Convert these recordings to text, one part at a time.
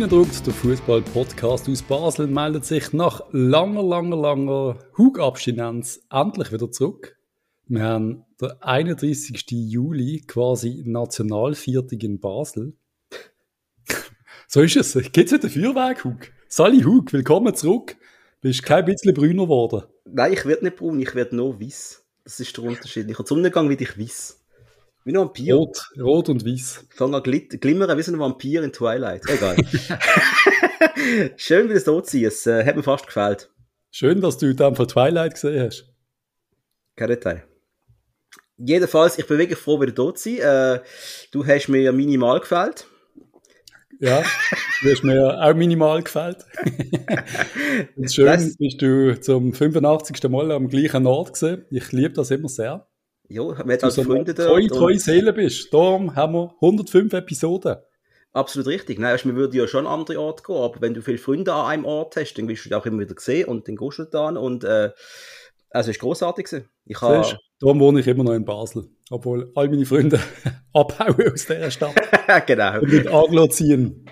Reindruckt, der Fußball-Podcast aus Basel meldet sich nach langer, langer, langer Hugabstinenz endlich wieder zurück. Wir haben den 31. Juli, quasi Nationalviertig in Basel. so ist es. Geht's heute Feuerwerk, Hug? Sally Hug, willkommen zurück. Bist kein bisschen brüner geworden? Nein, ich werde nicht braun, ich werde nur weiß. Das ist der Unterschied. Ich habe Sonnengang wie ich weiß. Wie ein Vampir. Rot, rot und weiß. Fange an glimmern wie so ein Vampir in Twilight. Egal. Schön, wie du es dort siehst. Äh, hat mir fast gefällt. Schön, dass du dem Fall Twilight gesehen hast. Kein Detail. Jedenfalls, ich bin wirklich froh, wieder dort zu sein. Äh, du hast mir minimal gefällt. Ja, du hast mir auch minimal gefällt. Und schön das, bist du zum 85. Mal am gleichen Ort gesehen. Ich liebe das immer sehr. Ja, wir haben also Freunde da. Treue, treue Seele bist. Darum haben wir 105 Episoden. Absolut richtig. Nein, wir würden ja schon an andere Orte gehen, aber wenn du viele Freunde an einem Ort hast, dann wirst du dich auch immer wieder sehen und dann gehst du da und äh, also es war grossartig. Ich habe... Darum wohne ich immer noch in Basel, obwohl all meine Freunde abhauen aus dieser Stadt. genau. Und mit Aglo ziehen.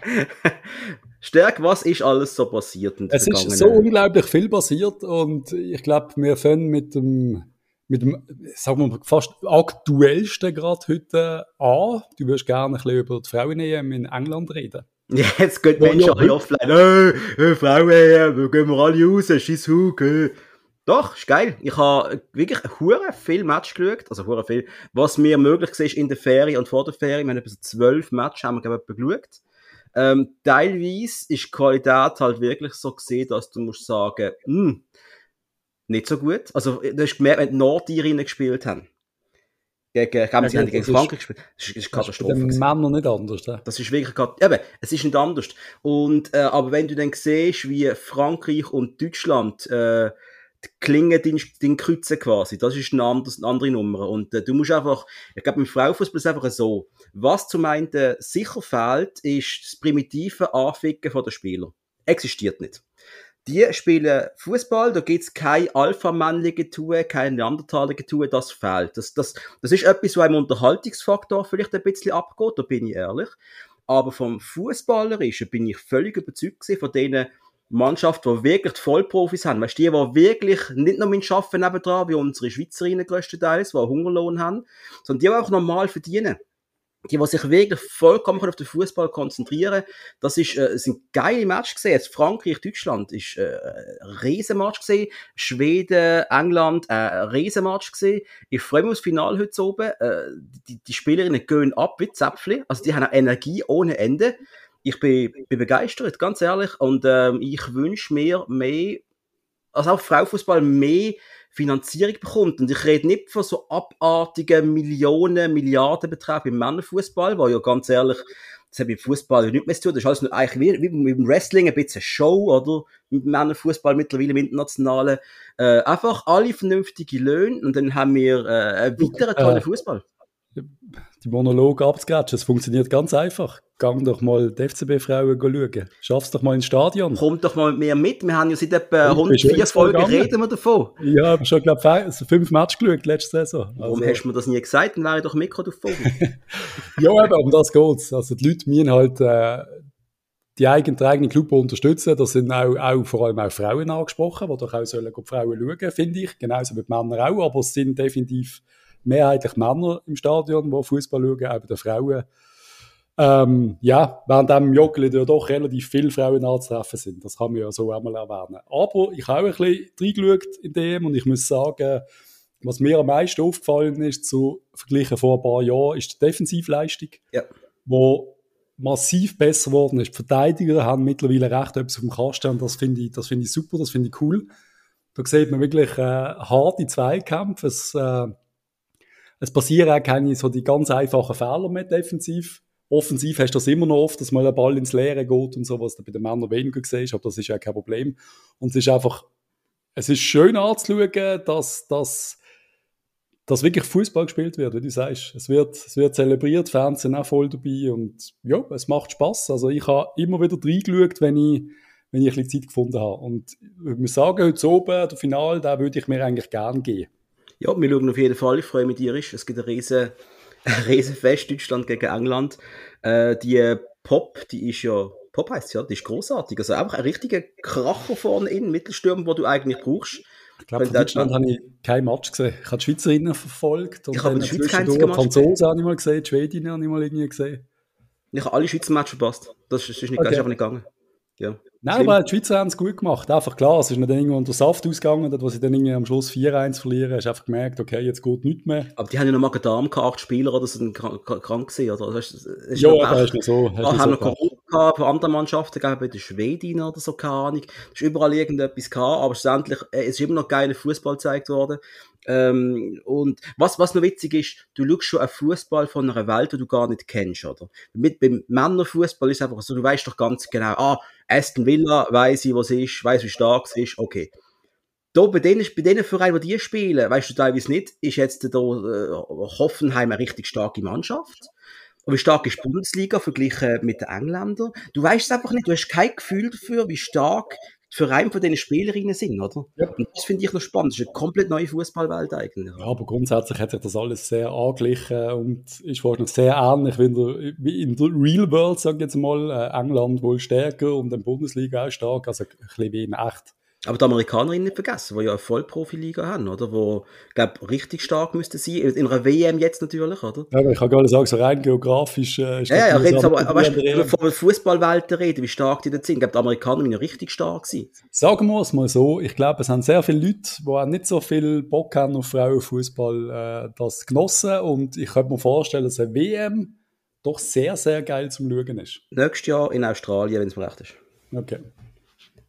Stärk, was ist alles so passiert? es ist so unglaublich viel passiert und ich glaube, wir fangen mit dem mit dem, sagen wir fast aktuellsten gerade heute an. Du würdest gerne ein bisschen über die Frauen-EM in England reden. Ja, jetzt gehen die Menschen alle offline. Hey, hey, Frauen-EM, wir gehen wir alle raus, scheiß Hug. Hey. Doch, ist geil. Ich habe wirklich hure viel Match geschaut, also hure viel, was mir möglich war in der Ferie und vor der Ferie. Wir haben etwa zwölf Matches haben wir, glaube ich, geschaut. Ähm, teilweise ist die Qualität halt wirklich so gesehen, dass du musst sagen, mh, hm, nicht so gut. Also, du hast gemerkt, wenn die Nordirinnen gespielt haben. Gegen, ich glaube, sie haben gegen Frankreich gespielt. Das ist, ist Katastrophe. Das ist Männer nicht anders. Ja? Das ist wirklich, eben, es ist nicht anders. Und, äh, aber wenn du dann siehst, wie Frankreich und Deutschland, äh, die Klingen den, den kreuzen quasi. Das ist eine, anders, eine andere Nummer. Und äh, du musst einfach, ich glaube, im Frauenfußball ist es einfach so. Was zum einen sicher fehlt, ist das primitive Anficken der Spieler. Existiert nicht. Die spielen Fußball, da gibt's kein Alpha-männliche Tue, kein Neandertalige Tue, das fehlt. Das, das, das ist etwas, was im Unterhaltungsfaktor vielleicht ein bisschen abgeht, da bin ich ehrlich. Aber vom Fußballerischen bin ich völlig überzeugt von denen Mannschaften, die wirklich die Vollprofis haben. Weißt du, die, die wirklich nicht nur mit Arbeiten nebendran, wie unsere Schweizerinnen größtenteils, die Hungerlohn haben, sondern die, die auch normal verdienen die, die sich wirklich vollkommen auf den Fußball konzentrieren, das ist, äh, sind geile Match gesehen. Frankreich, Deutschland ist äh, ein Riesenmatch gesehen. Schweden, England, äh, ein Riesenmatch gesehen. Ich freue mich aufs Finale heute oben. Äh, die, die Spielerinnen gehen ab wie Zäpfchen. Also die haben Energie ohne Ende. Ich bin, bin begeistert, ganz ehrlich. Und ähm, ich wünsche mir mehr, also auch Frauenfußball mehr Finanzierung bekommt. Und ich rede nicht von so abartigen Millionen, Milliardenbeträgen im Männerfußball, weil ja ganz ehrlich, das hat mit Fußball nicht mehr zu tun. Das ist alles nur eigentlich wie, wie mit dem Wrestling ein bisschen Show, oder? Mit Männerfußball mittlerweile im Internationalen. Äh, einfach alle vernünftige Löhne und dann haben wir äh, einen weiteren tollen äh, Fußball die Monolog abzugratschen. Es funktioniert ganz einfach. Gang doch mal die FCB-Frauen schauen. Schaff's doch mal ins Stadion. Kommt doch mal mit mir mit. Wir haben ja seit etwa 104 Folgen reden wir davon. Ja, aber schon, glaube ich, fünf Matches geschaut letzte Saison. Also, Warum hast du mir das nie gesagt? Dann wäre ich doch davon. ja, aber um das geht's. Also die Leute müssen halt äh, die eigenen, eigenen Club unterstützen. Da sind auch, auch vor allem auch Frauen angesprochen, die doch auch sollen die Frauen schauen, finde ich. Genauso mit Männern auch. Aber es sind definitiv mehrheitlich Männer im Stadion, die Fußball schauen, auch bei den Frauen. Ähm, ja, während dem Joggeli ja doch relativ viele Frauen anzutreffen sind. Das kann man ja so einmal erwähnen. Aber ich habe auch ein bisschen reingeschaut in dem und ich muss sagen, was mir am meisten aufgefallen ist, zu vergleichen vor ein paar Jahren, ist die Defensivleistung, ja. wo massiv besser geworden ist. Die Verteidiger haben mittlerweile recht etwas auf dem Kasten und das finde ich, das finde ich super, das finde ich cool. Da sieht man wirklich äh, harte Zweikämpfe. Es, äh, es passieren auch keine so die ganz einfachen Fehler mehr defensiv. Offensiv hast du das immer noch oft, dass mal ein Ball ins Leere geht und so, was du bei den Männern weniger siehst, aber das ist ja kein Problem. Und es ist einfach, es ist schön anzuschauen, dass, dass, dass wirklich Fußball gespielt wird, wie du sagst. Es wird, es wird zelebriert, Fans sind auch voll dabei und ja, es macht Spaß. Also ich habe immer wieder reingeschaut, wenn ich, wenn ich ein bisschen Zeit gefunden habe. Und ich muss sagen, heute oben, der Final, da würde ich mir eigentlich gerne gehen. Ja, wir schauen auf jeden Fall. Ich freue mich tierisch. Es gibt ein riesen, ein riesen Fest Deutschland gegen England. Äh, die Pop, die ist ja Pop heisst ja, die ist großartig. Also einfach ein richtiger Kracher vorne in, Mittelstürmer, wo du eigentlich brauchst. Ich glaube, von Deutschland habe ich kein Match gesehen. Ich habe die Schweizerinnen verfolgt. Und ich habe die Schweiz Franzosen habe ich mal gesehen, die Schwedinnen habe ich mal irgendwie gesehen. Ich habe alle Schweizer Matches verpasst. Das ist, ist, nicht, okay. ist einfach nicht gegangen. Ja. Nein, aber die Schweizer haben es gut gemacht. Einfach klar, es ist nicht irgendwo unter Saft ausgegangen, wo sie dann irgendwie am Schluss 4-1 verlieren, hast einfach gemerkt, okay, jetzt geht nichts mehr. Aber die haben ja noch Magen-Darm gehabt, acht Spieler, oder sind krank, krank gewesen, oder? Das ist, ist ja, das ist nicht so. Ah, haben noch Corona gehabt, von anderen Mannschaften, glaube bei den Schwedinnen oder so, keine Ahnung. Es ist überall irgendetwas gehabt, aber schlussendlich, äh, ist immer noch geiler Fußball gezeigt worden. Ähm, und was, was noch witzig ist, du schaust schon einen Fußball von einer Welt, die du gar nicht kennst, oder? Mit, beim Männerfußball ist es einfach so, du weißt doch ganz genau, ah, Aston Villa, weiß ich, was ist, weiß wie stark es ist, okay. Da, bei denen, bei denen Vereinen, die die spielen, weißt du teilweise nicht, ist jetzt da, äh, Hoffenheim eine richtig starke Mannschaft. Und wie stark ist die Bundesliga verglichen mit den Engländern? Du weißt es einfach nicht, du hast kein Gefühl dafür, wie stark für einen von diesen Spielerinnen sind, oder? Ja. Und das finde ich noch spannend. Das ist eine komplett neue Fußballwelt eigentlich. Ja, aber grundsätzlich hat sich das alles sehr angeglichen und ist noch sehr ähnlich wie in der, wie in der Real World, sage ich jetzt mal. Äh, England wohl stärker und in der Bundesliga auch stark, also ein bisschen wie in echt. Aber die Amerikanerinnen nicht vergessen, die ja eine Vollprofiliga haben, oder? Wo, glaube richtig stark müsste sein. In einer WM jetzt natürlich, oder? Ja, aber ich kann gerade sagen, so rein geografisch äh, ist Ja, ja, jetzt aber, aber weißt du, von der Fußballwelt reden, wie stark die da sind. Ich glaube, die Amerikaner sind ja richtig stark sein. Sagen wir es mal so, ich glaube, es haben sehr viele Leute, die auch nicht so viel Bock haben auf Frauenfußball, äh, das genossen. Und ich könnte mir vorstellen, dass eine WM doch sehr, sehr geil zum Schauen ist. Nächstes Jahr in Australien, wenn es mir recht ist. Okay.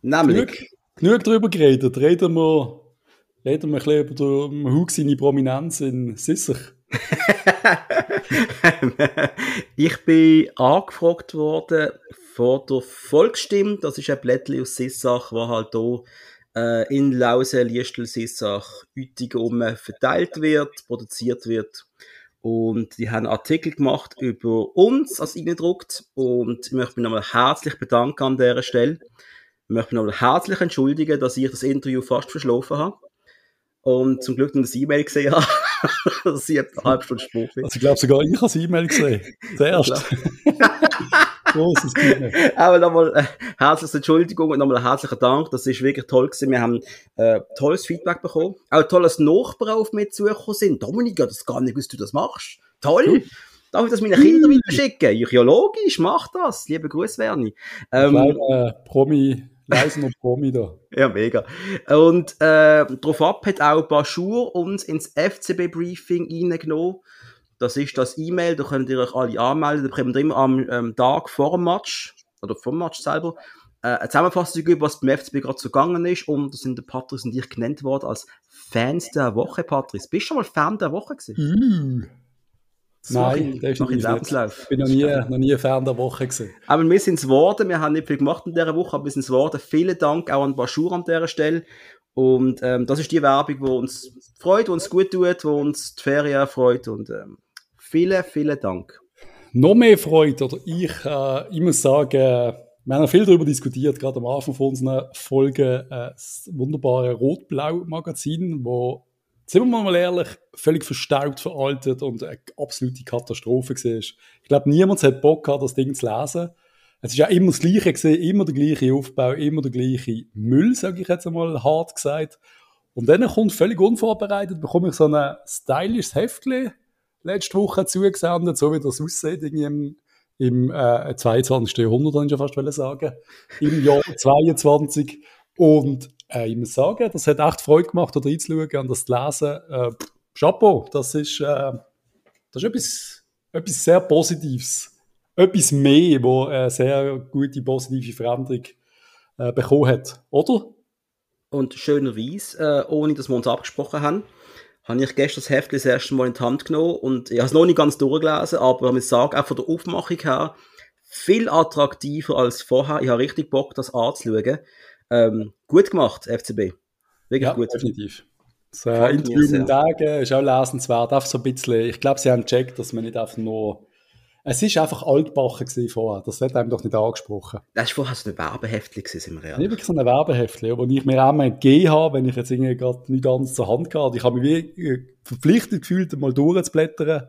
Nämlich. Glück genug darüber geredet. Reden wir, reden wir ein bisschen über den seine Prominenz in Sissach. ich bin angefragt worden von der Volksstimme. Das ist ein Blättchen aus Sissach, wo halt hier äh, in Lausen, Liestel, Sissach, Uetigum verteilt wird, produziert wird. Und die haben Artikel gemacht über uns als Eindruckt. Und ich möchte mich nochmal herzlich bedanken an dieser Stelle. Ich möchte mich noch herzlich entschuldigen, dass ich das Interview fast verschlafen habe. Und zum Glück noch das E-Mail gesehen habe, dass ich eine halbe Stunde Spruch bin. Also ich glaube sogar, ich habe das E-Mail gesehen. Zuerst. Großes Aber nochmal äh, herzliche Entschuldigung und nochmal herzlichen Dank. Das ist wirklich toll gewesen. Wir haben äh, tolles Feedback bekommen. Auch tolles Nachbarn auf mich zugekommen sind. Dominik, ja, das gar nicht, dass du das machst. Toll. Darf ich das meinen Kindern wieder schicken? Ja, logisch, mach das. Liebe Grüße, Werni. Ähm, Kleiner Promi Leisen und Promi da. ja, mega. Und äh, darauf ab hat auch Baschur uns ins FCB-Briefing reingenommen. Das ist das E-Mail, da könnt ihr euch alle anmelden. Da bekommt ihr immer am ähm, Tag vor dem Match, oder vor dem Match selber, äh, eine Zusammenfassung über, was beim FCB gerade so gegangen ist. Und da sind der Patrice und ich genannt worden als Fans der Woche, Patrice. Bist du schon mal Fan der Woche gewesen? Mm. Nein, das ist noch Lebenslauf. Ich bin noch nie, noch nie Fan der Woche gewesen. Aber wir sind es geworden, wir haben nicht viel gemacht in dieser Woche, aber wir sind es geworden. Vielen Dank auch an Baschur an dieser Stelle. Und ähm, das ist die Werbung, die uns freut, die uns gut tut, die uns die Ferien freut. Und ähm, vielen, vielen Dank. Noch mehr Freude, oder ich, äh, ich muss sagen, wir haben viel darüber diskutiert, gerade am Anfang von unseren Folgen, äh, das wunderbare Rot-Blau-Magazin, wo sind wir mal ehrlich, völlig verstaubt, veraltet und eine absolute Katastrophe war. Ich glaube, niemand hat Bock gehabt, das Ding zu lesen. Es ist ja immer das Gleiche gesehen, immer der gleiche Aufbau, immer der gleiche Müll, sage ich jetzt einmal hart gesagt. Und dann kommt völlig unvorbereitet, bekomme ich so ein stylisches Heftchen letzte Woche zugesendet, so wie das aussieht, im, im äh, 22. Jahrhundert, kann ich ja fast sagen, im Jahr 22. Und äh, ich muss sagen, das hat echt Freude gemacht, da reinzuschauen und das zu lesen. Äh, Chapeau, das ist, äh, das ist etwas, etwas sehr Positives. Etwas mehr, wo eine sehr gute positive Veränderung äh, bekommen hat, oder? Und schönerweise, äh, ohne dass wir uns abgesprochen haben, habe ich gestern das Heft das erste Mal in die Hand genommen und ich habe es noch nicht ganz durchgelesen, aber ich sage auch von der Aufmachung her viel attraktiver als vorher. Ich habe richtig Bock, das anzuschauen. Ähm, gut gemacht, FCB. Wirklich ja, gut. definitiv. Das äh, Interview in den Tagen ist auch lesenswert. Einfach so ein bisschen, ich glaube, sie haben gecheckt, dass man nicht einfach nur es ist einfach altbachen vorher. Das wird einem doch nicht angesprochen. Das war vorher so ein Werbeheftchen, sind wir real. Nicht wirklich so ein Werbeheftchen, wo ich mir auch mal gegeben habe, wenn ich jetzt irgendwie gerade nicht ganz zur Hand hatte. Ich habe mich wie äh, verpflichtet gefühlt, mal durchzublättern.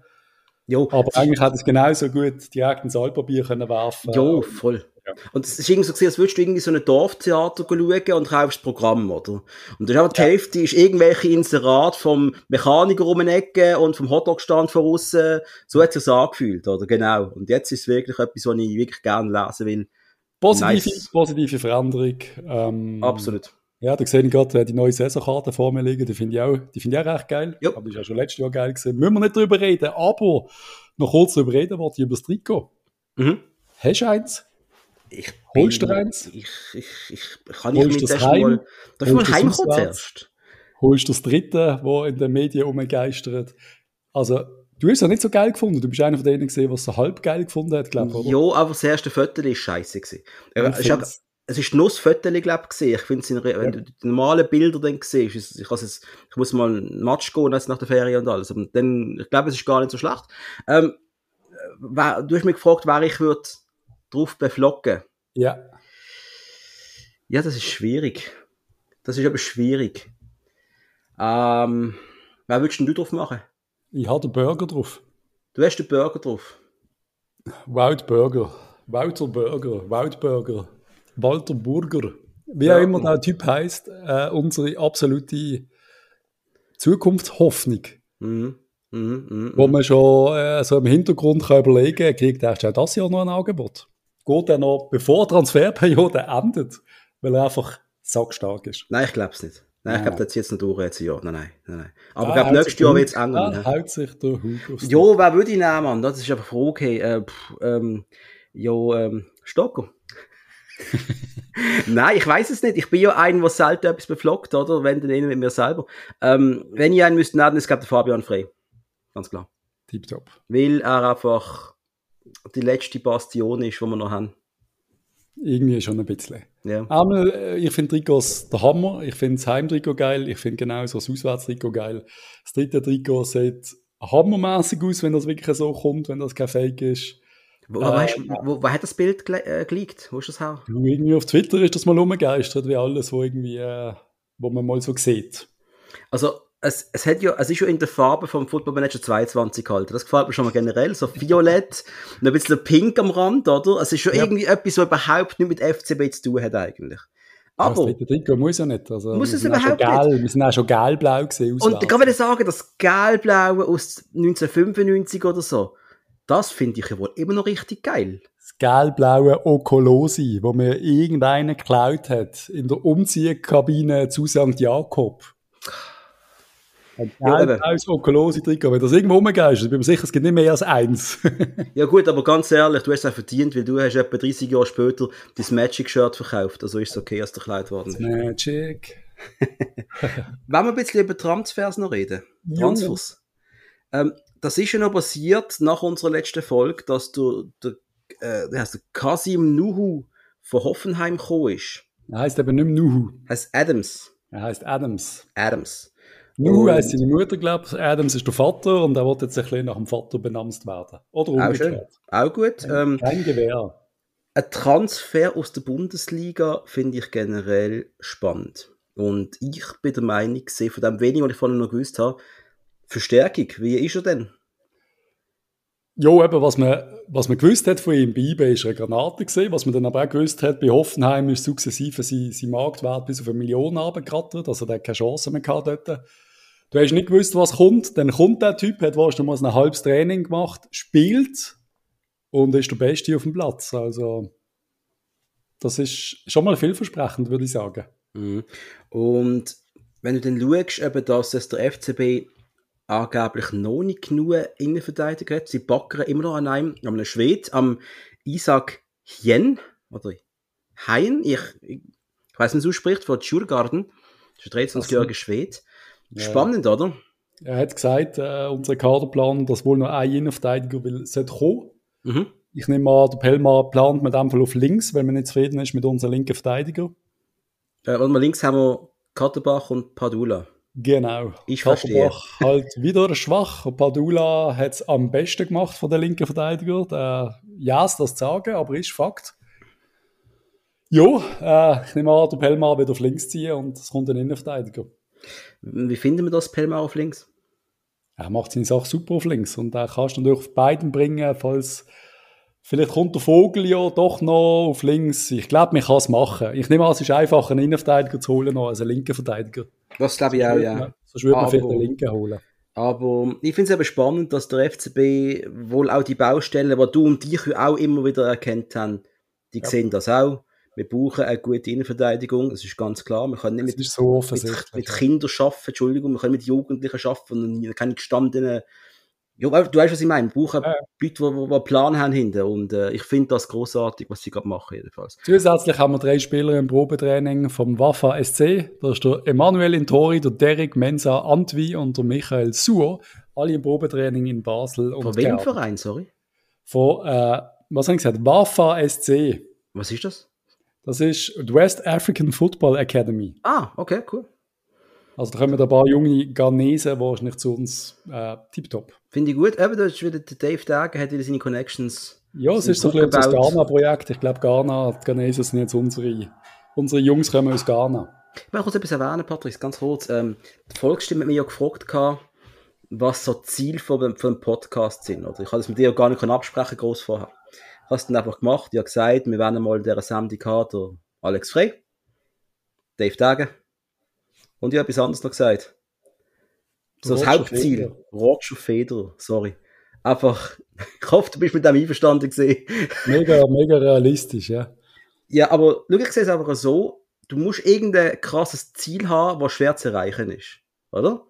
Jo. Aber eigentlich hätte es genauso gut direkt ins Altpapier können werfen Jo, voll. Ja. Und es ist irgendwie so, als würdest du irgendwie so ein Dorftheater schauen und kaufst das Programm, oder? Und das ist aber die ja. Hälfte ist irgendwelche Inserat vom Mechaniker um eine Ecke und vom Hotdog-Stand von außen. So hat es sich angefühlt, oder? Genau. Und jetzt ist es wirklich etwas, was ich wirklich gerne lesen will. Positive, nice. positive Veränderung. Ähm, Absolut. Ja, da sehe ich gerade die neue Saisonkarte vor mir liegen. Die finde ich auch, die finde ich auch recht geil. Ja. Aber die ist ja schon letztes Jahr geil gewesen. Müssen wir nicht drüber reden. Aber noch kurz drüber reden, was über das Trikot. Mhm. Hast du eins? Ich Holst du eins? Ich, ich, ich, kann nicht mit das heim? Mal, darf ich mal heimkommen zuerst? Holst du das dritte, das in den Medien umgeistert? Also, du hast es ja nicht so geil gefunden. Du bist einer von denen gesehen, was so halb geil gefunden hat, glaube ich, Ja, aber das erste Foto war scheiße. Gewesen. Es, es ist nur das glaube ich, Ich finde es, wenn du die normalen Bilder dann siehst, ich, ich, jetzt, ich muss mal einen Match gehen, jetzt nach der Ferien und alles. Aber dann, ich glaube, es ist gar nicht so schlecht. Ähm, du hast mich gefragt, wer ich würde drauf beflocken. Ja. Ja, das ist schwierig. Das ist aber schwierig. Ähm, wer würdest du drauf machen? Ich habe den Burger drauf. Du hast den Burger drauf? Wild Burger. Walter Burger. Wild Burger. Walter Burger. Wie auch immer der Typ heißt, äh, unsere absolute Zukunftshoffnung. Mhm. Mhm, mh, wo man schon äh, so im Hintergrund kann überlegen kann, kriegt er auch das Jahr noch ein Angebot? Geht er noch, bevor die Transferperiode endet, weil er einfach sackstark ist? Nein, ich glaube es nicht. Nein, ich glaube, das jetzt noch durch jetzt Jahr. Nein, nein, nein. nein. Aber ah, ich glaube, nächstes Jahr wird es ändern. Ah, haut sich der Hut Ja, wer würde ich nehmen, Mann? Das ist einfach Frage. Äh, pff, ähm, ja, ähm, Stocker. Nein, ich weiß es nicht. Ich bin ja ein, der selten etwas beflockt, oder? Wenn dann mit mir selber. Ähm, wenn ich einen müsste nehmen, ist glaube der Fabian Frey. Ganz klar. Tipptopp. Weil er einfach die letzte Bastion ist, die wir noch haben. Irgendwie schon ein bisschen. Ja. Einmal, äh, ich finde Trikots der Hammer. Ich finde das Heimtrikot geil. Ich finde genauso das Auswärtstrikot geil. Das dritte Trikot sieht hammermäßig aus, wenn das wirklich so kommt, wenn das kein Fake ist. Wo, äh, weißt, wo, wo, hat das Bild gele äh, geleakt? Wo ist das her? Irgendwie auf Twitter ist das mal umgegeistert, wie alles, wo irgendwie, äh, wo man mal so sieht. Also, es, es, hat ja, es ist ja in der Farbe vom Football Manager 22 gehalten. Das gefällt mir schon mal generell. So violett und ein bisschen pink am Rand, oder? Es ist schon ja. irgendwie etwas, was überhaupt nicht mit FCB zu tun hat, eigentlich. Aber. Das Trikot muss ja nicht. Also, muss es überhaupt gelb, nicht. Wir sind auch schon gelblau gesehen. Und da kann man sagen, das Gelblaue aus 1995 oder so, das finde ich ja wohl immer noch richtig geil. Das gelb-blaue Okolosi, wo mir irgendeiner geklaut hat, in der Umziehkabine zu St. Jakob. Ein gelb-blaues ja, Okolosi-Trikot. Wenn das irgendwo rumgeist, bin ich mir sicher, es gibt nicht mehr als eins. ja gut, aber ganz ehrlich, du hast es auch verdient, weil du hast etwa 30 Jahre später dein Magic-Shirt verkauft. Also ist es okay, dass der Kleid worden ist. Magic. Wenn wir ein bisschen über Transfers noch reden. Transfers. Ähm, das ist ja noch passiert nach unserer letzten Folge, dass du, der, äh, der, der Kasim Nuhu von Hoffenheim gekommen ist. Er heißt aber nicht mehr Nuhu. Er heißt Adams. Er heißt Adams. Adams. Nuhu heißt seine Mutter, glaube ich. Adams ist der Vater und er wird jetzt ein bisschen nach dem Vater benannt werden. Oder umgekehrt. Auch, auch gut. Ähm, Kein Gewehr. Ein Transfer aus der Bundesliga finde ich generell spannend. Und ich bin der Meinung, von dem wenigen, was ich vorhin noch gewusst habe, Verstärkung, wie ist er denn? Ja, eben, was man, was man gewusst hat von ihm bei eBay ist eine Granate gesehen. Was man dann aber auch gewusst hat, bei Hoffenheim ist sukzessive sein, sein Marktwert bis auf eine Million runtergerattert. Also der hat keine Chance mehr gehabt dort. Du hast nicht gewusst, was kommt. Dann kommt der Typ, hat wahrscheinlich mal ein halbes Training gemacht, spielt und ist der Beste auf dem Platz. Also, das ist schon mal vielversprechend, würde ich sagen. Mhm. Und wenn du dann schaust, eben, dass es der FCB angeblich noch nicht genug Innenverteidiger hat. Sie backern immer noch an einem, an einem Schwed, am Isaac Hien, oder Hein, ich, ich, ich weiß nicht, wie es ausspricht, von Schurgarden. Das ist ein 23-jähriger Schwed. Spannend, oder? Er hat gesagt, äh, unser Kaderplan, dass wohl noch ein Innenverteidiger will, sollte kommen. Mhm. Ich nehme an, der Pelmar plant mit dem Fall auf links, weil man nicht zufrieden ist mit unserem linken Verteidiger. Äh, und links haben wir Katterbach und Padula. Genau. Ich verstehe. halt wieder schwach. Padula hat es am besten gemacht von der linken Verteidiger. Der, ja, das zu sagen, aber ist Fakt. Jo, äh, ich nehme an, der Pelmar wird auf links ziehen und es kommt ein Innenverteidiger. Wie finden wir das, Pelmar auf links? Er macht seine Sache super auf links und er kannst du natürlich auf beiden bringen, falls, Vielleicht kommt der Vogel ja doch noch auf links. Ich glaube, man kann es machen. Ich nehme an, es ist einfacher, einen Innenverteidiger zu holen, als einen linken Verteidiger. Das glaube ich auch, ja. Sonst würde man vielleicht einen linken holen. Aber ich finde es eben spannend, dass der FCB wohl auch die Baustellen, die du und ich auch immer wieder erkannt haben, die ja. sehen das auch. Wir brauchen eine gute Innenverteidigung, das ist ganz klar. Wir können nicht mit, so mit, mit Kindern arbeiten, Entschuldigung, wir können mit Jugendlichen arbeiten und keine gestandenen ja, du weißt, was ich meine. Wir brauchen ja. Leute, die, die einen Plan haben hinten. Und äh, ich finde das großartig, was sie gerade machen, jedenfalls. Zusätzlich haben wir drei Spieler im Probetraining vom Wafa SC. Da ist der Emanuel Intori, der Derek Mensa Antwi und der Michael Suo. Alle im Probetraining in Basel. Von welchem Verein, sorry? Von, äh, was habe ich gesagt? Wafa SC. Was ist das? Das ist die West African Football Academy. Ah, okay, cool. Also da kommen ein paar junge Ghanesen wahrscheinlich zu uns äh, tiptop. Finde ich gut. Eben, da ist wieder der Dave Dagen, hat wieder seine Connections. Ja, es ist so ein bisschen das Ghana-Projekt. Ich glaube, Ghana, die Ghanesen sind jetzt unsere, unsere Jungs kommen aus Ghana. Ich möchte kurz etwas erwähnen, Patrick, ganz kurz. Ähm, die Volksstimme hat mich ja gefragt, was so Ziel von, von dem Podcast sind. Oder? Ich habe das mit dir gar nicht absprechen groß vorher. Es dann einfach gemacht. Habe gesagt, wir werden mal in dieser Sendung haben, Alex Frey, Dave Dagen, und ich habe etwas anderes noch gesagt. So das Hauptziel. Federer. Roger Federer, sorry. Einfach, ich hoffe, du bist mit dem einverstanden gesehen. Mega, mega realistisch, ja. Ja, aber schau, ich sehe es einfach so, du musst irgendein krasses Ziel haben, was schwer zu erreichen ist. Oder?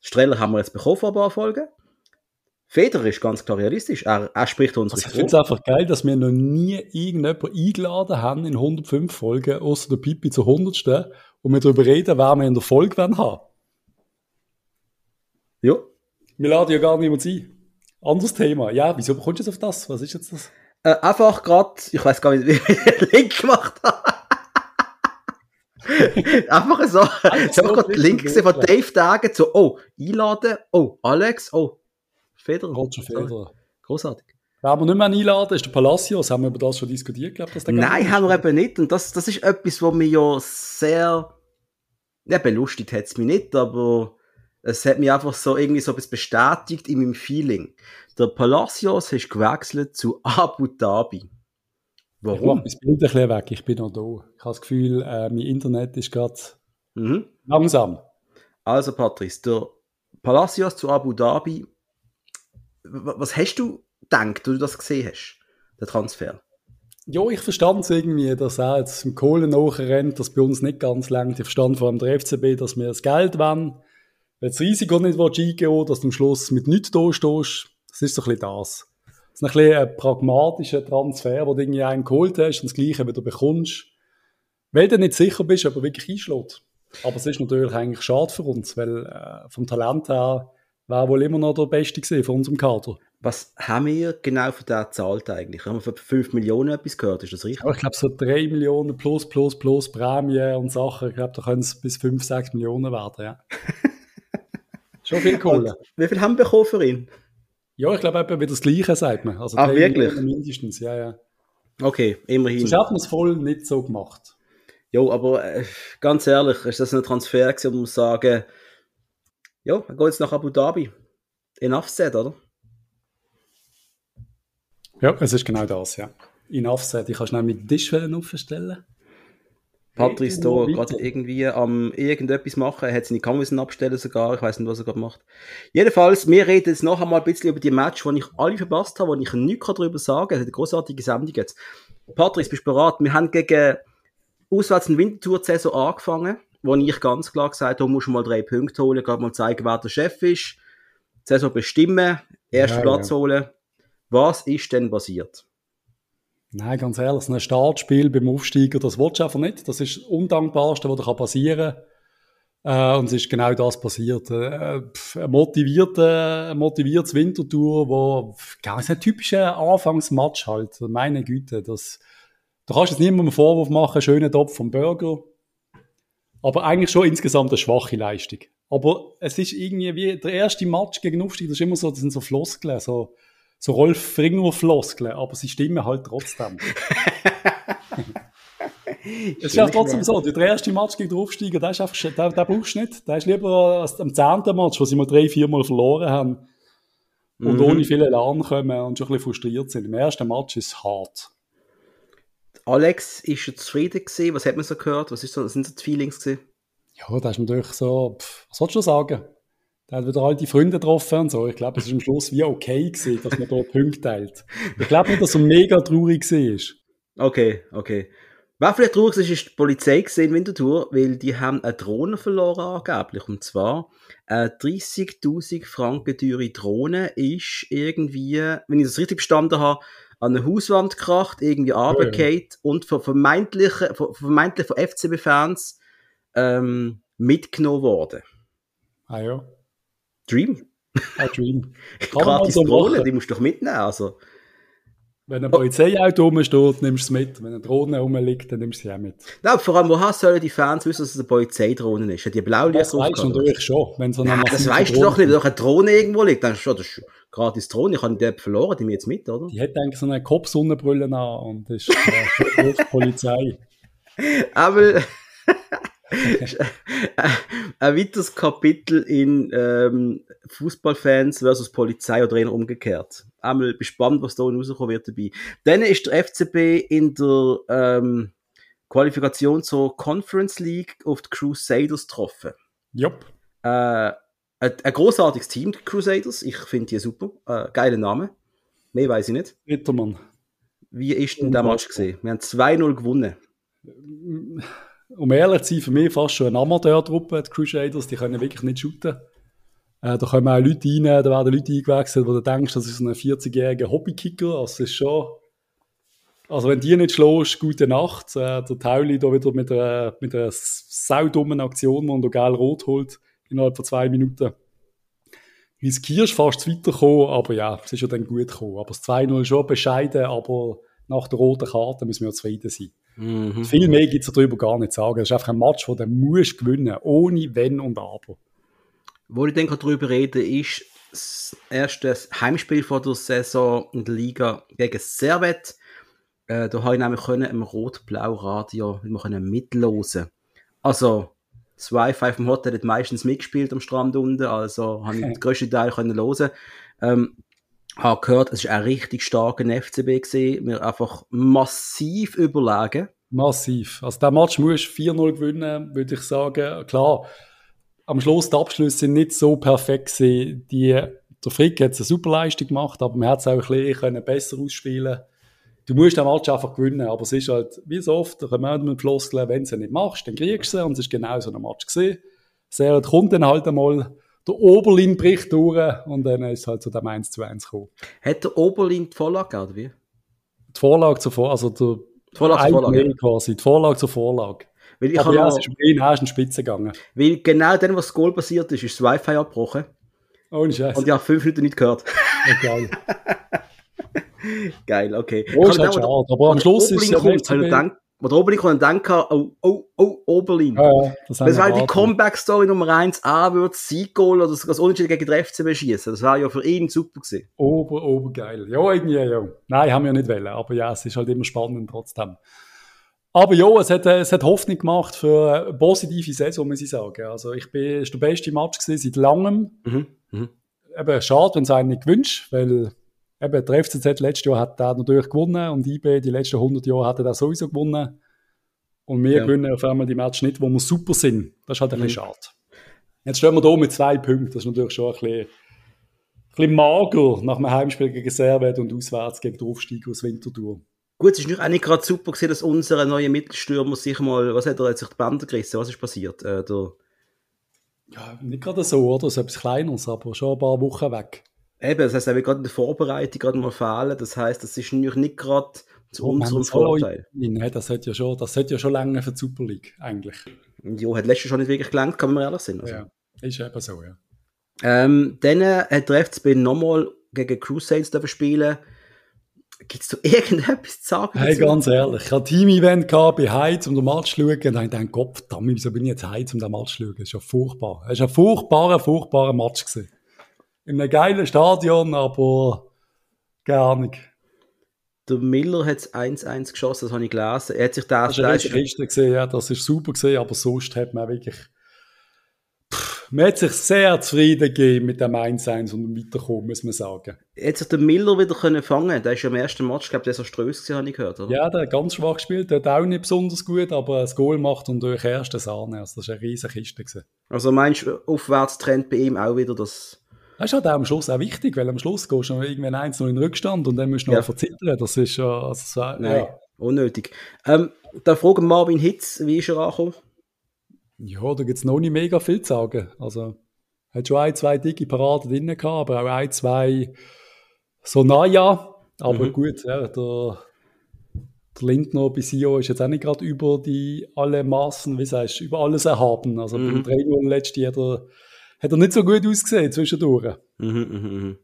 Streller haben wir jetzt bekommen vor ein paar Folgen. Federer ist ganz klar realistisch. Er, er spricht unsere also Ich finde es einfach geil, dass wir noch nie irgendjemanden eingeladen haben in 105 Folgen, außer der Pipi zur 100 und wir darüber reden, wer wir in der Folge haben wollen. Ja. Wir laden ja gar niemand ein. Anderes Thema. Ja, wieso kommst du jetzt auf das? Was ist jetzt das? Äh, einfach gerade, ich weiß gar nicht, wie ich den Link gemacht habe. einfach so, so gerade Link gesehen von Dave Dagen zu, oh, einladen, oh, Alex, oh, Federer. Roger Federer. Großartig. Wer wir nicht mehr einladen, ist der Palacios. Haben wir über das schon diskutiert, glaube ich? Nein, haben wir eben nicht. Und das, das ist etwas, was mich ja sehr, ja, belustigt hat es mich nicht, aber es hat mich einfach so irgendwie so etwas bestätigt in meinem Feeling. Der Palacios ist gewechselt zu Abu Dhabi. Warum? Ich bin ein bisschen weg, ich bin noch da. Ich habe das Gefühl, äh, mein Internet ist gerade mhm. langsam. Also Patrice, der Palacios zu Abu Dhabi, was hast du gedacht, du das gesehen hast, der Transfer? Ja, ich verstand es irgendwie, dass er jetzt im Kohlen nachrennt, dass bei uns nicht ganz langt. Ich verstand vor allem der FCB, dass wir das Geld wollen, weil das Risiko nicht eingehen will, dass du am Schluss mit nichts da stehst. Das ist so ein bisschen das. Das ist ein bisschen ein pragmatischer Transfer, wo du irgendwie einen geholt hast und das Gleiche wieder bekommst. Weil du nicht sicher bist, ob er wirklich einschlägt. Aber es ist natürlich eigentlich schade für uns, weil äh, vom Talent her wäre wohl immer noch der Beste gewesen von unserem Kader. Was haben wir genau für den gezahlt eigentlich? Haben wir für 5 Millionen etwas gehört? Ist das richtig? Ja, ich glaube, so 3 Millionen plus, plus, plus Prämie und Sachen. Ich glaube, da können es bis 5, 6 Millionen werden, ja. Schon viel Kohle. Wie viel haben wir bekommen für ihn? Ja, ich glaube, eben wieder das Gleiche, sagt man. Also Ach, wirklich? Mindestens, ja, ja. Okay, immerhin. Sonst hat man es voll nicht so gemacht. Jo, aber äh, ganz ehrlich, ist das ein Transfer gewesen, um zu sagen, ja, er geht jetzt nach Abu Dhabi. Enough said, oder? Ja, es ist genau das, ja. In Offset, ich kann schnell mit Tischwellen aufstellen. Patrice da gerade irgendwie am irgendetwas machen, er hat seine Kameras abstellen sogar, ich weiß nicht, was er gerade macht. Jedenfalls, wir reden jetzt noch einmal ein bisschen über die Match, die ich alle verpasst habe, wo ich nichts darüber sagen kann. Es hat eine großartige Sendung jetzt. Patrice, bist du bereit? Wir haben gegen auswärts eine Wintertour-Saison angefangen, wo ich ganz klar gesagt habe, du musst mal drei Punkte holen, gerade mal zeigen, wer der Chef ist, die Saison bestimmen, ersten ja, Platz ja. holen. Was ist denn passiert? Nein, ganz ehrlich, ein Startspiel beim Aufsteiger, das willst du einfach nicht. Das ist das Undankbarste, was da passieren kann. Äh, und es ist genau das passiert. Äh, ein, motivierter, ein motiviertes Wintertour, wo, ganz ein typischer Anfangsmatch halt. Meine Güte, das, da kannst du jetzt niemandem einen Vorwurf machen, schöner Topf vom Burger. Aber eigentlich schon insgesamt eine schwache Leistung. Aber es ist irgendwie wie der erste Match gegen Aufstieg, das ist immer so, das sind so Floskeln, so, so Rolf Fringer-Floskeln, aber sie stimmen halt trotzdem. es ist ja trotzdem so, der erste Match gegen den Aufsteiger, der, ist einfach, der, der brauchst du nicht. Der ist lieber als am zehnten Match, wo sie mal drei, vier Mal verloren haben. und Mhm. ohne viel Elan kommen und schon ein bisschen frustriert sind. Im ersten Match ist es hart. Alex ist ja zufrieden gewesen. Was hat man so gehört? Was, ist so, was sind so die Feelings gewesen? Ja, da ist natürlich so, pff, was sollst du sagen? Der hat wieder alte Freunde getroffen und so. Ich glaube, es ist am Schluss wie okay gewesen, dass man dort Punkte teilt. Ich glaube nicht, dass er mega traurig war. Okay, okay. Wer vielleicht traurig ist, ist die Polizei gesehen in Winterthur, weil die haben eine Drohne verloren angeblich. Und zwar eine 30.000 Franken teure Drohne ist irgendwie, wenn ich das richtig verstanden habe, an eine Hauswand gekracht, irgendwie runtergefallen und von vermeintlichen, von, vermeintlich von FCB-Fans ähm, mitgenommen worden. Ah ja, Dream. ein Dream. Gratis Drohne, die musst du doch mitnehmen. Also. Wenn ein Polizeiauto rumsteht, nimmst du es mit. Wenn eine Drohne rumliegt, dann nimmst du sie auch mit. Nein, vor allem, woher sollen die Fans wissen, dass es eine Polizeidrohne ist? Hat die Blaulicht Das weißt du natürlich schon. Wenn so eine Ja, das weißt du doch nicht, wenn doch eine Drohne irgendwo liegt, dann ist schon das ist gratis Drohne, ich habe die dort verloren, die mir jetzt mit, oder? Die hat eigentlich so eine Kopfsonnenbrille an und ist äh, Polizei. Aber ein weiteres Kapitel in ähm, Fußballfans versus Polizei oder eher umgekehrt. Einmal gespannt, was da rauskommen wird dabei. Dann ist der FCB in der ähm, Qualifikation zur Conference League auf die Crusaders getroffen. Jupp. Äh, ein, ein großartiges Team, die Crusaders. Ich finde die super. Äh, geiler Name. Mehr weiß ich nicht. Rittermann. Wie ist denn der Match gesehen? Wir haben 2-0 gewonnen. Um ehrlich zu sein, für mich fast schon eine Amateurtruppe, die Crusaders, die können wirklich nicht shooten. Äh, da kommen auch Leute rein, da werden Leute eingewechselt, wo du denkst, das ist so ein 40-jähriger Hobbykicker. Also, es ist schon. Also, wenn die nicht schlägst, gute Nacht. Äh, der Tauli da wieder mit einer, mit einer saudummen Aktion, wo er geil rot holt, innerhalb von zwei Minuten. Riskierst fast zu weiterkommen, aber ja, es ist ja dann gut gekommen. Aber das 2-0 schon bescheiden, aber nach der roten Karte müssen wir ja zufrieden sein. Mhm. Viel mehr gibt es darüber gar nicht zu sagen. Es ist einfach ein Match, wo du musst gewinnen, ohne Wenn und Aber. Wo ich denke, darüber reden, ist das erste Heimspiel von der Saison in der Liga gegen Servet. Äh, da habe ich nämlich können im Rot-Blau-Radio mitlosen. Also, das Wi-Fi vom Hotel hat meistens mitgespielt am Strand unten, also habe ich den grössten Teil können hören. Ähm, habe gehört, es ist ein richtig starker FCB gesehen, wir einfach massiv überlegen. Massiv. Also, der Match musst du 4-0 gewinnen, würde ich sagen. Klar, am Schluss die Abschlüsse sind nicht so perfekt gewesen. Die, der Frick hat eine super Leistung gemacht, aber man hat es auch ein bisschen können besser ausspielen Du musst den Match einfach gewinnen, aber es ist halt, wie so oft, da können wir Floskeln, wenn du es nicht machst, dann kriegst du sie, und es ist genau so ein Match gesehen. Sehr kommt dann halt einmal, der Oberlin bricht durch, und dann ist es halt zu dem 1 zu 1 gekommen. Hat der Oberlin die Vorlage oder wie? Die Vorlage zur Vorlage, also der Die Vorlage zur Vorlage, quasi, die Vorlage zur Vorlage. Weil ich aber ja, es ist ihnen erst in Spitze gegangen. Weil genau dann, was das Goal passiert ist, ist das Wi-Fi abgebrochen. Ohne Scheiß. Und ich habe fünf Minuten nicht gehört. geil. Geil, okay. Oh, ist halt schade, aber am Schluss ist es ja habe gedacht, wo der Oberlin dann denken, oh, oh, oh, Oberlin. Ja, ja, das, Das war die. Comeback-Story Nummer 1, A wird Sieg-Goal oder das Unentschieden gegen den FCB schießen. Das war ja für ihn super gewesen. Ober, ober geil. Ja, irgendwie, ja. Nein, haben wir nicht wollen. Aber ja, es ist halt immer spannend trotzdem. Aber ja, es hat, es hat Hoffnung gemacht für eine positive Saison, muss ich sagen. Also, ich bin, es war der beste Match gewesen seit langem. Mhm. Mhm. Eben, schade, wenn es einen nicht gewünscht, weil eben, der FCZ letztes Jahr hat er natürlich gewonnen und IB die letzten 100 Jahre hat er da sowieso gewonnen. Und wir Ja. gewinnen auf einmal die Match nicht, wo wir super sind. Das ist halt ein Mhm. bisschen schade. Jetzt stehen wir hier mit zwei Punkten. Das ist natürlich schon ein bisschen, ein bisschen mager nach einem Heimspiel gegen Servet und auswärts gegen den Aufstieg aus Winterthur. Gut, es ist nicht- auch nicht gerade super gewesen, dass unser neuer Mittelstürmer sich mal, was hat er jetzt sich die Bänder gerissen? Was ist passiert? Äh, Ja, nicht gerade so, oder? So etwas Kleineres, aber schon ein paar Wochen weg. Eben, das heißt, er will gerade in der Vorbereitung gerade mal fehlen. Das heißt, das ist natürlich nicht gerade zu Oh, unserem Vorteil. Nein, das sollte ja schon, das sollte ja schon länger für die Super League, eigentlich. Jo, hat letztes Jahr schon nicht wirklich gelangt, kann man ehrlich sein. Also. Ja, ist eben so, ja. Ähm, dann äh, hat der FCB nochmal gegen Crusades spielen. Gibt es da irgendetwas zu sagen? Hey, ganz ehrlich, ich hatte ein Team-Event bei Heiz, um den Match zu schauen, und ich gedacht, Gott, wieso bin ich jetzt Heiz, um den Match zu schauen? Das ist ja furchtbar. Es war ein furchtbarer, furchtbarer Match. Gewesen. In einem geilen Stadion, aber gar nicht. Der Miller hat es 1-1 geschossen, das habe ich gelesen. Er hat sich das, Das eine Kiste gesehen, ja, das ist super gesehen, aber sonst hat man wirklich, pff, man hat sich sehr zufrieden gegeben mit dem 1-1 und dem Weiterkommen, muss man sagen. Jetzt hat der Miller wieder können fangen. Der ist ja im ersten Match, glaube ich, desaströs gewesen, habe ich gehört, oder? Ja, der hat ganz schwach gespielt, der hat auch nicht besonders gut, aber das Goal macht und durch erste Sahne. Also das war eine riesige Kiste. Gewesen. Also meinst du, Aufwärtstrend bei ihm auch wieder das... Das ist halt auch am Schluss auch wichtig, weil am Schluss gehst du irgendwann eins noch in den Rückstand und dann musst du noch Ja. verzittern. Das ist ja, also, ja. Nein, unnötig. Ähm, da fragen Marvin Hitz, wie ist er angekommen? Ja, da gibt es noch nicht mega viel zu sagen. Also, hat schon ein, zwei dicke Paraden drin gehabt, aber auch ein, zwei so naja. Aber Mhm. gut, ja, der, der Lindner bei Sio ist jetzt auch nicht gerade über die alle Maßen, wie sagst du, über alles erhaben. Also Mhm. beim 3-0 letzten hat er, hat er nicht so gut ausgesehen zwischendurch. Mhm, mhm, mhm.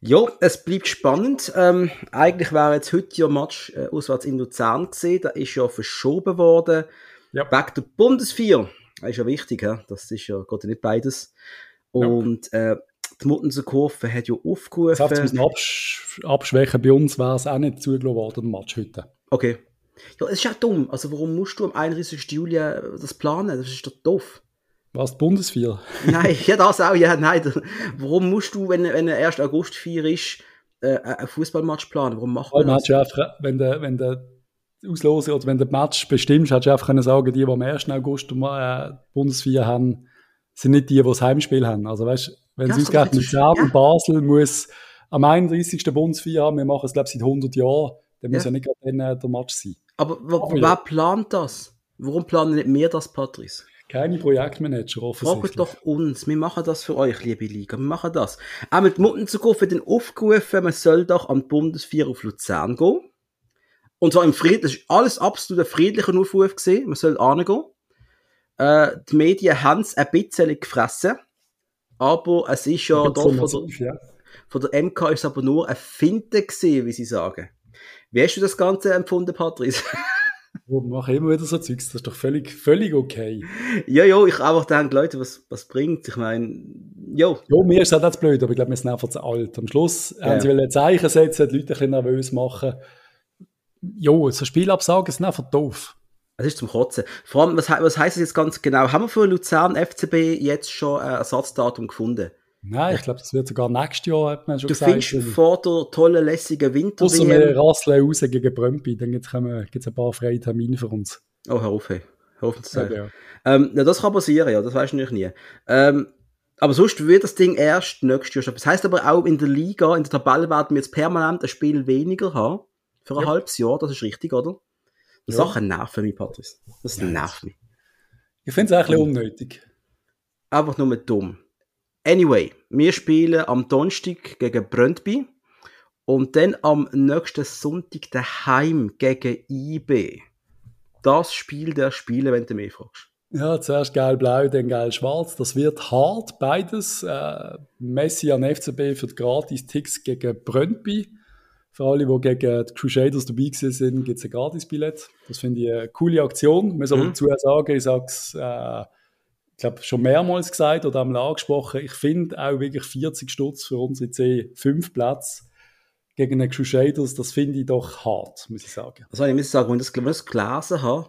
Ja, es bleibt spannend. Ähm, eigentlich wäre jetzt heute ja Match äh, auswärts in Luzern gesehen. Da ist ja verschoben worden. Ja. Wegen der Bundesvier. Das ist ja wichtig, hä? das ist ja, geht ja nicht beides. Und äh, die Muttenser Kurve hat ja Jetzt aufgerufen. müssen absch abschwächen. Bei uns wäre es auch nicht zugelassen worden, Match heute. Okay. Ja, es ist ja dumm. Also warum musst du am 31. Juli äh, das planen? Das ist doch doof. Was, Bundesvier? Nein, ja, das auch, ja, nein. Warum musst du, wenn, wenn 1. August 4 ist, äh, einen Fußballmatch planen? Warum macht man das? einfach, wenn der, wenn der Auslose oder wenn der Match bestimmst, hättest du einfach können sagen, die, die am 1. August äh, die Bundesvier haben, sind nicht die, die das Heimspiel haben. Also weißt, wenn Ja, es ausgerechnet jetzt- Luzern ja. Basel muss am 31. Bundesvier haben, wir machen es glaube ich seit 100 Jahren, dann muss Ja. ja nicht gerade äh, der Match sein. Aber Aber ja. wer plant das? Warum planen nicht wir das, Patrice? Keine Projektmanager Fragt offensichtlich. doch uns. Wir machen das für euch, liebe Liga. Wir machen das. Auch mit Mutten zu gehen, wird dann aufgerufen, man soll doch am Bundesvier auf Luzern gehen. Und zwar im Frieden, das ist alles absolut ein friedlicher Aufruf gesehen. Man soll hingehen. Äh, die Medien haben es ein bisschen gefressen. Aber es ist ja doch von der, ja. von der MK ist aber nur ein Finte gesehen, wie sie sagen. Wie hast du das Ganze empfunden, Patrice? Wir machen immer wieder so Zeugs, das ist doch völlig, völlig okay. ja, ja, ich einfach denke, Leute, was, was bringt's? Ich meine, jo, Ja, mir ist das nicht blöd, aber ich glaube, wir sind einfach zu alt. Am Schluss Ja. haben sie wollen ein Zeichen setzen, die Leute ein bisschen nervös machen. Jo, so Spielabsagen sind einfach doof. es ist zum Kotzen. Vor allem, was, was heisst das jetzt ganz genau? Haben wir für Luzern FCB jetzt schon ein Ersatzdatum gefunden? Nein, ich glaube, das wird sogar nächstes Jahr, hat man schon Du gesagt. findest vor der tollen, lässigen winter Außer wir rasseln raus gegen Brömpi, dann gibt es ein paar freie Termine für uns. Oh, hör auf, hey. Hör auf zu Ja, sagen. ja. Ähm, ja, das kann passieren, ja, das weißt du natürlich nie. Ähm, aber sonst wird das Ding erst nächstes Jahr statt. Das heisst aber auch in der Liga, in der Tabelle werden wir jetzt permanent ein Spiel weniger haben. Für ein Ja. halbes Jahr, das ist richtig, oder? Die Ja. Sachen nerven mich, Patrice. Das nervt mich. Ich finde es auch ein bisschen unnötig. Einfach nur dumm. Anyway, wir spielen am Donnerstag gegen Brøndby und dann am nächsten Sonntag daheim gegen IB. Das Spiel der Spiele, wenn du mich fragst. Ja, zuerst geil-blau, dann geil-schwarz. Das wird hart, beides. Äh, Messi an FCB für die Gratis-Ticks gegen Brøndby. Für alle, die gegen die Crusaders dabei gewesen sind, gibt es ein Gratis-Billett. Das finde ich eine coole Aktion. Ich muss aber Mhm. dazu sagen, ich sage es, äh, glaube, schon mehrmals gesagt oder einmal angesprochen, ich finde auch wirklich 40 Stutz für unsere C5-Plätze gegen die Crusaders, das finde ich doch hart, muss ich sagen. Also ich muss sagen, wenn ich das, wenn ich das gelesen habe,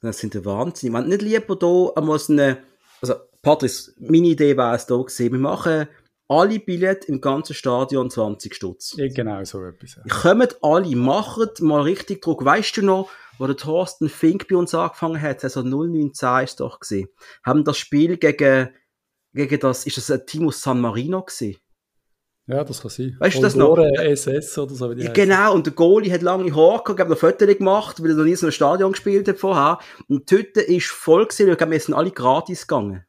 dann sind der Wahnsinn. Man nicht lieber da einmal so eine, also Patrice, meine Idee war es da gewesen, wir machen alle Billette im ganzen Stadion 20 Stutz. Ja, genau so etwas. ja. Kommen alle, machen mal richtig Druck. Weißt du noch, wo der Thorsten Fink bei uns angefangen hat, also 0910 ist doch gesehen, haben das Spiel gegen, gegen das, ist das ein Team aus San Marino gewesen? Ja, das kann sein. Weißt du das noch? SS oder so, wie die Ja, genau, und der Goalie hat lange Haare gehabt, hat noch Fotos gemacht, weil er noch nie so ein Stadion gespielt hat vorher. Und die Hütte ist voll gewesen, ich glaube, wir sind alle gratis gegangen.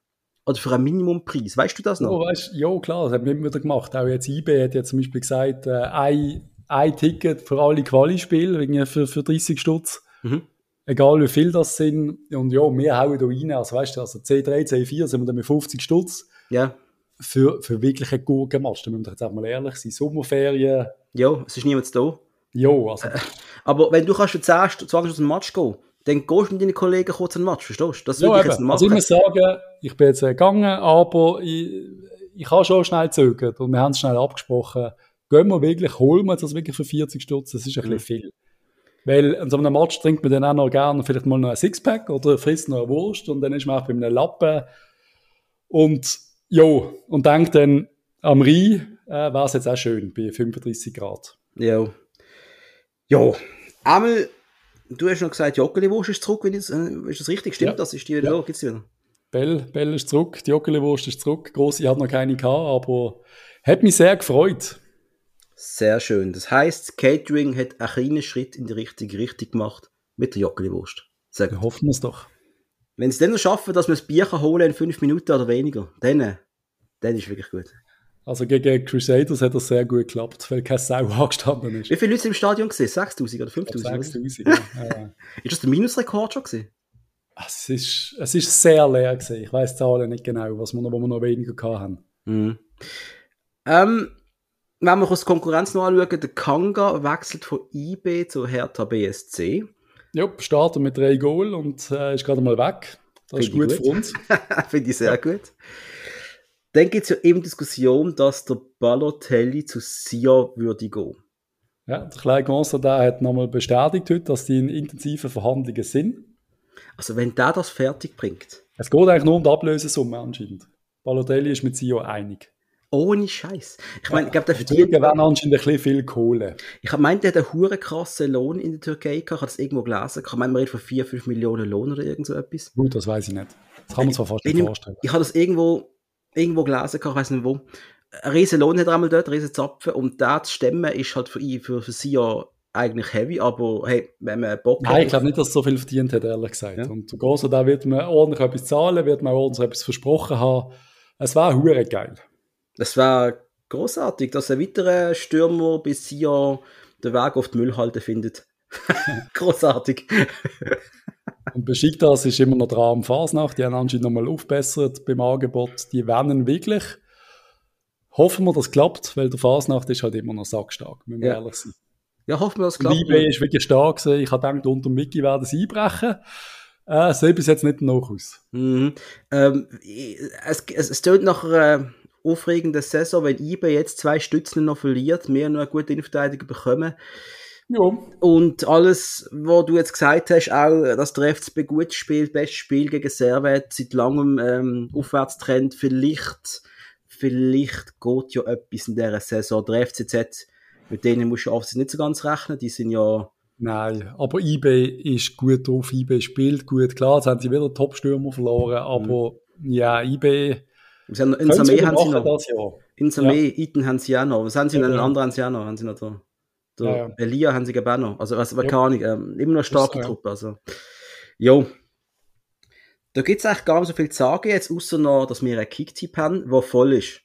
Oder für einen Minimumpreis. Weißt du das noch? Oh, weißt, ja, klar, das haben wir immer wieder gemacht. Auch jetzt IB hat ja zum Beispiel gesagt, äh, ein, ein Ticket für alle Quali-Spiele für, für 30 Stutz. Mhm. Egal wie viel das sind. Und ja, wir hauen da rein. Also weißt du, also C3, C4 sind wir dann mit 50 Stutz Ja. für, für wirklich einen guten Match. Da müssen wir jetzt auch mal ehrlich sein. Sommerferien, Ja, es ist niemand da. ja, also Aber wenn du kannst für 10 Stu- 20 Stunden Match gehen, dann gehst du mit deinen Kollegen kurz den Match, verstehst du? Das würde Ja, ich jetzt machen. Also ich muss sagen, ich bin jetzt äh, gegangen, aber ich, ich habe schon schnell gezögert und wir haben es schnell abgesprochen. Gehen wir wirklich, holen wir das wirklich für 40 Stutz, das ist ein Mhm. bisschen viel. Weil an so einem Match trinkt man dann auch noch gerne vielleicht mal noch ein Sixpack oder frisst noch eine Wurst und dann ist man auch bei einem Lappen Und jo, und denke dann, am Rhein äh, wäre es jetzt auch schön bei 35 Grad. Ja. Ja. Einmal, du hast noch gesagt, Joggeli-Wurst ist zurück, wenn ich, äh, ist das richtig? Stimmt Ja. das? Ist die wieder Ja. da? Gibt's die wieder? Bell, Bell ist zurück, die Joggeli-Wurst ist zurück. Grosse hat noch keine gehabt, aber hat mich sehr gefreut. Sehr schön. Das heisst, Catering hat einen kleinen Schritt in die richtige Richtung gemacht mit der Joggeli-Wurst. Sehr gut. Hoffen wir es doch. Wenn sie dann noch schaffen, dass wir das Bier kann holen in fünf Minuten oder weniger, dann, dann ist wirklich gut. Also gegen Crusaders hat das sehr gut geklappt, weil keine Sau angestanden ist. Wie viele Leute sind im Stadion gesehen? 6000 oder 5000? 6000. Ja. ja. Ist das der Minusrekord schon gewesen? Es ist, es ist sehr leer gewesen. Ich weiß die Zahlen nicht genau, was wir noch, wo wir noch weniger haben. Mhm. Ähm, wenn wir uns die Konkurrenz noch anschauen, der Kanga wechselt von IB zu Hertha BSC. Ja, starten mit drei Goal und äh, ist gerade mal weg. Das ist Finde gut, ich für gut. uns. Finde ich sehr gut. Dann gibt es ja eben Diskussion, dass der Balotelli zu Sia würde gehen. Ja, der kleine Constantin hat nochmal bestätigt heute, dass die in intensiven Verhandlungen sind. Also wenn der das fertig bringt, Es geht eigentlich nur um die Ablösesumme anscheinend. Balotelli ist mit Sio einig. Ohne Scheiß. Ich meine, ich glaube, der Die verdient, Türken wollen anscheinend ein bisschen viel Kohle. ich meine, der hat einen hure krassen Lohn in der Türkei gehabt, ich habe das irgendwo gelesen. Ich meine, man redet von 4, 5 Millionen Lohn oder irgend so etwas. Gut, das weiß ich nicht. Das kann man sich fast nicht ich, vorstellen. ich habe das irgendwo, irgendwo gelesen, gehabt, ich weiß nicht wo. Ein riesen Lohn hat er einmal dort, ein riesen Zapfen und der zu stemmen ist halt für ihn, für, für sie ja eigentlich heavy, aber hey, wenn man Bock Nein, ich glaube nicht, dass er so viel verdient hat, ehrlich gesagt. Ja. Und Grosse, da wird man ordentlich etwas zahlen, wird man ordentlich etwas versprochen haben. Es war hure geil. Das wäre großartig, dass ein weiterer Stürmer bis hier den Weg auf die Müllhalde findet. großartig. Und Besiktas ist immer noch dran am Fasnacht. Die haben anscheinend nochmal aufbessert beim Angebot. Die werden wirklich. Hoffen wir, das klappt, weil der Fasnacht ist halt immer noch sackstark, müssen wir Ja. ehrlich sein. Ja, hoffen wir, das Die klappt. eBay ist wirklich stark gewesen. Ich habe gedacht, unter Wiki werden sie einbrechen. Äh, sieht bis jetzt nicht noch aus. Mhm. Ähm, es, es, es tönt nach einer aufregenden Saison, wenn eBay jetzt zwei Stützen noch verliert, wir noch eine gute Innenverteidiger bekommen. Ja. Und alles, was du jetzt gesagt hast, auch, dass der FCB gut spielt, bestes Spiel gegen Servet, seit langem ähm, Aufwärtstrend, vielleicht, vielleicht geht ja etwas in dieser Saison. Der FCZ, mit denen musst du oft nicht so ganz rechnen, die sind ja, Nein, aber eBay ist gut drauf. eBay spielt gut. Klar, jetzt haben sie wieder Top-Stürmer verloren, aber ja, eBay. Sie haben, Insame wieder haben sie noch, das Jahr. Insame, Iten haben sie auch noch, was haben sie Ja, einen ja. anderen haben sie auch noch, haben sie noch da. Ja, ja. Elia haben sie auch noch, also, also Ja. keine Ahnung, ähm, immer noch eine starke so, ja. Truppe, also. Jo. Da gibt es eigentlich gar nicht so viel zu sagen jetzt, außer noch, dass wir einen Kicktipp haben, der voll ist.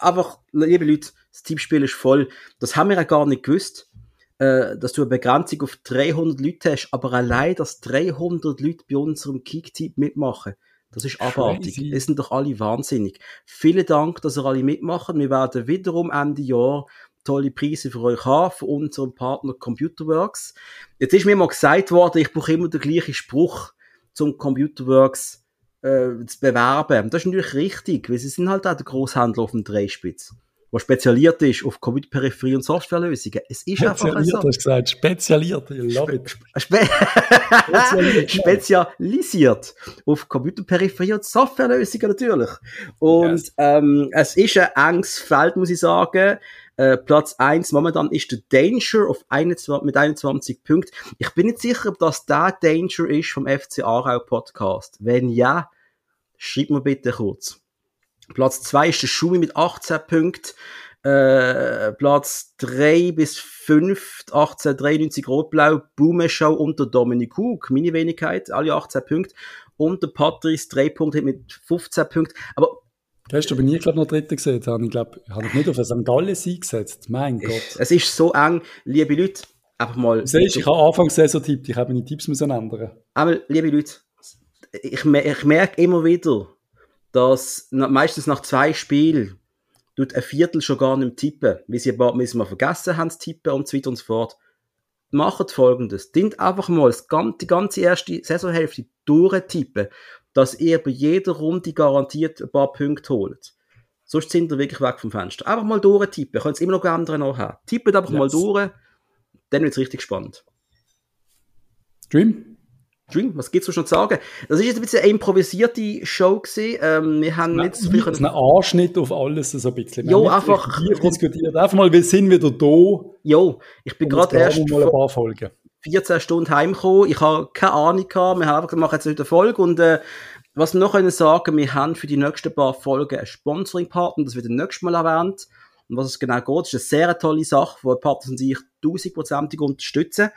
Einfach, liebe Leute, das Tippspiel ist voll. Das haben wir ja gar nicht gewusst, äh, dass du eine Begrenzung auf 300 Leute hast, aber allein, dass 300 Leute bei unserem Kicktipp mitmachen, das ist abartig. Crazy. Es sind doch alle wahnsinnig. Vielen Dank, dass ihr alle mitmachen. Wir werden wiederum Ende Jahr tolle Preise für euch haben, von unserem Partner Computerworks. Jetzt ist mir mal gesagt worden, ich brauche immer den gleichen Spruch zum Computerworks äh, zu bewerben. Das ist natürlich richtig, weil sie sind halt auch der Großhändler auf dem Dreispitz, der spezialisiert ist auf Computerperipherie und Softwarelösungen. Es ist einfach Spezialisiert, so. hast du gesagt. Spezialisiert. I love it. Spe Spezialisiert, ja. spezialisiert auf Computerperipherie und Softwarelösungen natürlich. Und Yes. ähm, es ist ein enges Feld, muss ich sagen. Äh, Platz 1 momentan ist der Danger auf 21, mit 21 Punkten. Ich bin nicht sicher, ob das der Danger ist vom FC Aarau Podcast. Wenn ja, schreibt mir bitte kurz. Platz 2 ist der Schumi mit 18 Punkten. Äh, Platz 3 bis 5, 1893 Rot-Blau, Boomeschau und der Dominik Hug, meine Wenigkeit, alle 18 Punkte. Und der Patrice 3 Punkte mit 15 Punkten. Aber Gestern bin ich, glaube noch Dritter gesehen. Habe ich, glaube habe ich nicht auf einen St. Gallen Sieg gesetzt. Mein Gott. es ist so eng, liebe Leute, einfach mal. Du siehst, ich habe Anfangs Saison tippt. Ich habe meine Tipps müssen ändern. Aber, liebe Leute, ich, ich merke immer wieder, dass meistens nach zwei Spielen tut ein Viertel schon gar nicht tippen, weil sie ein paar Mal mal vergessen haben zu tippen und so weiter und so fort. Macht folgendes. Dient einfach mal die ganze erste Saisonhälfte durchtippen, dass ihr bei jeder Runde garantiert ein paar Punkte holt. Sonst sind ihr wirklich weg vom Fenster. Einfach mal durchtippen. Könnt es immer noch ändern nachher. Tippet einfach mal Yes. durch, dann wird es richtig spannend. Stream? Dream, was gibt's schon zu sagen? Das ist jetzt ein bisschen eine improvisierte Show gewesen. Ähm, wir haben Nein, nicht so viel... ein Anschnitt auf alles so ein bisschen. Jo, Wir haben nicht einfach- diskutiert. Einfach mal, wir sind wieder da. Jo, ich bin jetzt gerade erst mal ein paar Folgen. 14 Stunden heimgekommen. Ich habe keine Ahnung gehabt. Wir haben einfach machen jetzt heute eine Folge. Und äh, was wir noch können sagen, wir haben für die nächsten paar Folgen einen Sponsoring-Partner. Das wird nächstes Mal erwähnt. Und was es genau geht, ist eine sehr tolle Sache, wo Partner und sich tausendprozentig unterstützen.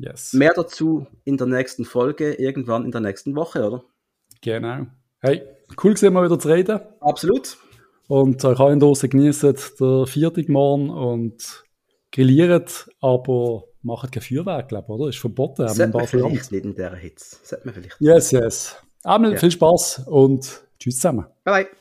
Yes. Mehr dazu in der nächsten Folge, irgendwann in der nächsten Woche, oder? Genau. Hey, cool gesehen, mal wieder zu reden. Absolut. Und euch allen draussen genießen der Viertag morgen und grilliert, aber macht kein Feuerwerk, glaube ich, oder? Ist verboten, Sollte man vielleicht nicht in dieser Hitze. Sollte man vielleicht. Yes, yes. Einmal Ja. viel Spaß und tschüss zusammen. Bye bye.